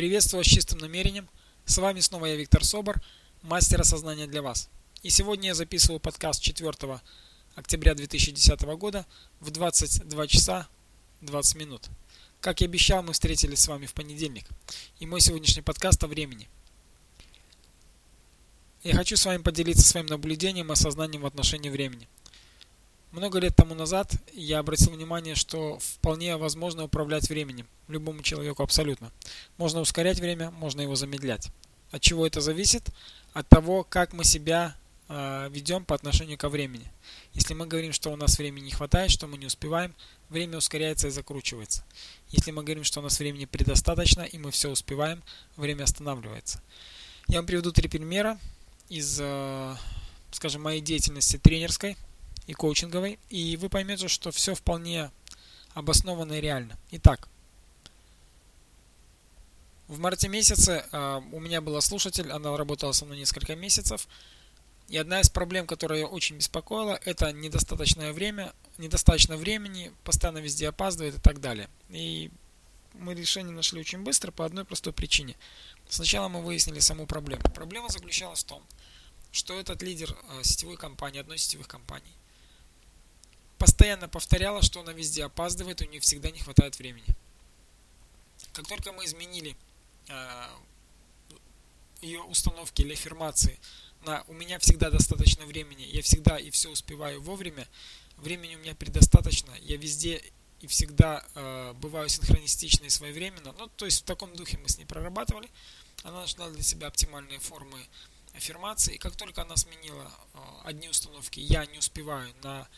Приветствую с чистым намерением. С вами снова я, Виктор Собор, мастер осознания для вас. И сегодня я записываю подкаст 4 октября 2010 года в 22 часа 20 минут. Как и обещал, мы встретились с вами в понедельник. И мой сегодняшний подкаст о времени. Я хочу с вами поделиться своим наблюдением и осознанием в отношении времени – много лет тому назад я обратил внимание, что вполне возможно управлять временем. Любому человеку абсолютно. Можно ускорять время, можно его замедлять. От чего это зависит? От того, как мы себя э, ведем по отношению ко времени. Если мы говорим, что у нас времени не хватает, что мы не успеваем, время ускоряется и закручивается. Если мы говорим, что у нас времени предостаточно и мы все успеваем, время останавливается. Я вам приведу три примера из, э, скажем, моей деятельности тренерской – и коучинговой, и вы поймете, что все вполне обоснованно и реально. Итак, в марте месяце э, у меня была слушатель, она работала со мной несколько месяцев, и одна из проблем, которая ее очень беспокоила, это недостаточное время, недостаточно времени, постоянно везде опаздывает и так далее. И мы решение нашли очень быстро по одной простой причине. Сначала мы выяснили саму проблему. Проблема заключалась в том, что этот лидер э, сетевой компании, одной из сетевых компаний, постоянно повторяла, что она везде опаздывает, у нее всегда не хватает времени. Как только мы изменили э, ее установки или аффирмации на «у меня всегда достаточно времени, я всегда и все успеваю вовремя», времени у меня предостаточно, я везде и всегда э, бываю синхронистично и своевременно. Ну, то есть в таком духе мы с ней прорабатывали. Она нашла для себя оптимальные формы аффирмации. И как только она сменила э, одни установки «я не успеваю» на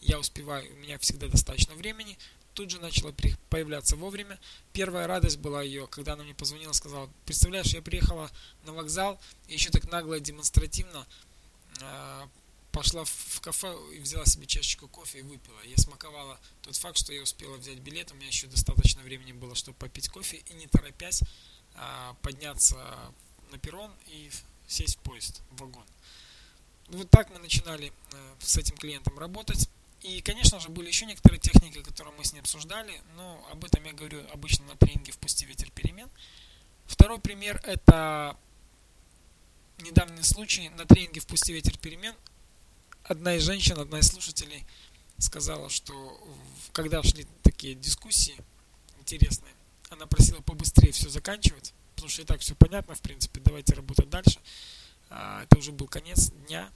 я успеваю, у меня всегда достаточно времени, тут же начала появляться вовремя. Первая радость была ее, когда она мне позвонила, сказала, представляешь, я приехала на вокзал, и еще так нагло и демонстративно э, пошла в кафе и взяла себе чашечку кофе и выпила. Я смаковала тот факт, что я успела взять билет, у меня еще достаточно времени было, чтобы попить кофе и не торопясь э, подняться на перрон и сесть в поезд, в вагон. Вот так мы начинали э, с этим клиентом работать. И, конечно же, были еще некоторые техники, которые мы с ней обсуждали, но об этом я говорю обычно на тренинге «Впусти ветер перемен». Второй пример – это недавний случай на тренинге «Впусти ветер перемен». Одна из женщин, одна из слушателей сказала, что когда шли такие дискуссии интересные, она просила побыстрее все заканчивать, потому что и так все понятно, в принципе, давайте работать дальше. А, это уже был конец дня,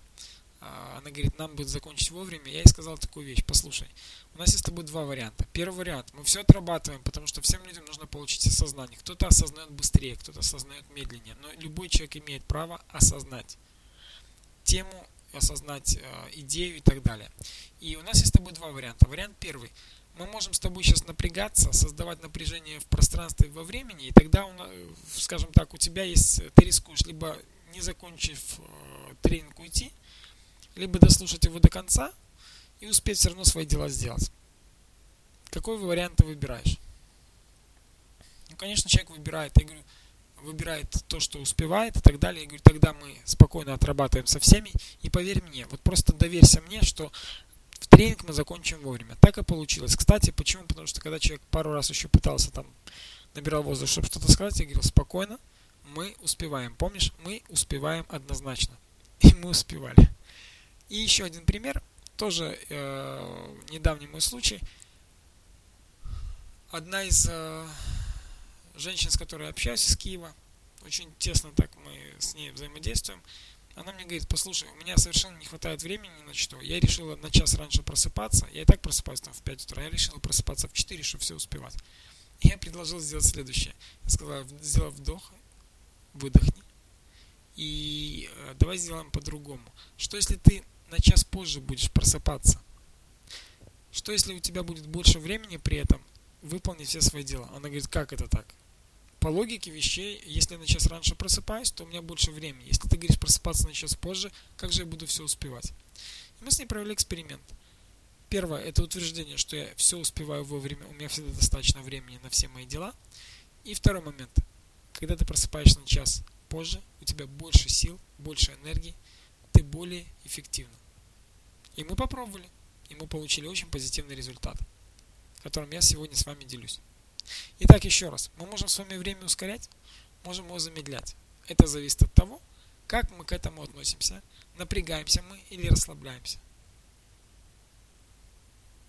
она говорит, нам будет закончить вовремя. Я ей сказал такую вещь, послушай, у нас есть с тобой два варианта. Первый вариант, мы все отрабатываем, потому что всем людям нужно получить осознание. Кто-то осознает быстрее, кто-то осознает медленнее, но любой человек имеет право осознать тему, осознать э, идею и так далее. И у нас есть с тобой два варианта. Вариант первый. Мы можем с тобой сейчас напрягаться, создавать напряжение в пространстве и во времени, и тогда, скажем так, у тебя есть, ты рискуешь либо не закончив э, тренинг уйти, либо дослушать его до конца и успеть все равно свои дела сделать. Какой вариант ты выбираешь? Ну, конечно, человек выбирает, я говорю, выбирает то, что успевает и так далее. Я говорю, тогда мы спокойно отрабатываем со всеми. И поверь мне, вот просто доверься мне, что в тренинг мы закончим вовремя. Так и получилось. Кстати, почему? Потому что когда человек пару раз еще пытался там, набирал воздух, чтобы что-то сказать, я говорил, спокойно, мы успеваем. Помнишь, мы успеваем однозначно. И мы успевали. И еще один пример, тоже э, недавний мой случай. Одна из э, женщин, с которой общаюсь из Киева, очень тесно так мы с ней взаимодействуем, она мне говорит, послушай, у меня совершенно не хватает времени ни на что. Я решила на час раньше просыпаться. Я и так просыпаюсь там в 5 утра. Я решила просыпаться в 4, чтобы все успевать. И я предложил сделать следующее. Я сказал, сделай вдох, выдохни. И э, давай сделаем по-другому. Что если ты на час позже будешь просыпаться. Что если у тебя будет больше времени при этом выполнить все свои дела? Она говорит, как это так? По логике вещей, если я на час раньше просыпаюсь, то у меня больше времени. Если ты говоришь просыпаться на час позже, как же я буду все успевать? И мы с ней провели эксперимент. Первое, это утверждение, что я все успеваю вовремя, у меня всегда достаточно времени на все мои дела. И второй момент, когда ты просыпаешься на час позже, у тебя больше сил, больше энергии, ты более эффективна. И мы попробовали, и мы получили очень позитивный результат, которым я сегодня с вами делюсь. Итак, еще раз. Мы можем с вами время ускорять, можем его замедлять. Это зависит от того, как мы к этому относимся, напрягаемся мы или расслабляемся.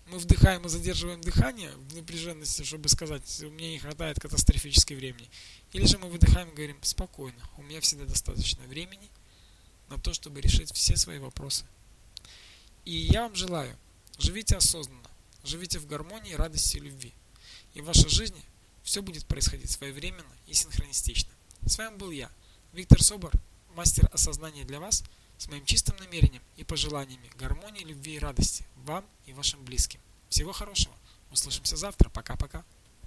Мы вдыхаем и задерживаем дыхание в напряженности, чтобы сказать, у меня не хватает катастрофически времени. Или же мы выдыхаем и говорим, спокойно, у меня всегда достаточно времени на то, чтобы решить все свои вопросы. И я вам желаю, живите осознанно, живите в гармонии, радости и любви. И в вашей жизни все будет происходить своевременно и синхронистично. С вами был я, Виктор Собор, мастер осознания для вас, с моим чистым намерением и пожеланиями гармонии, любви и радости вам и вашим близким. Всего хорошего. Услышимся завтра. Пока-пока.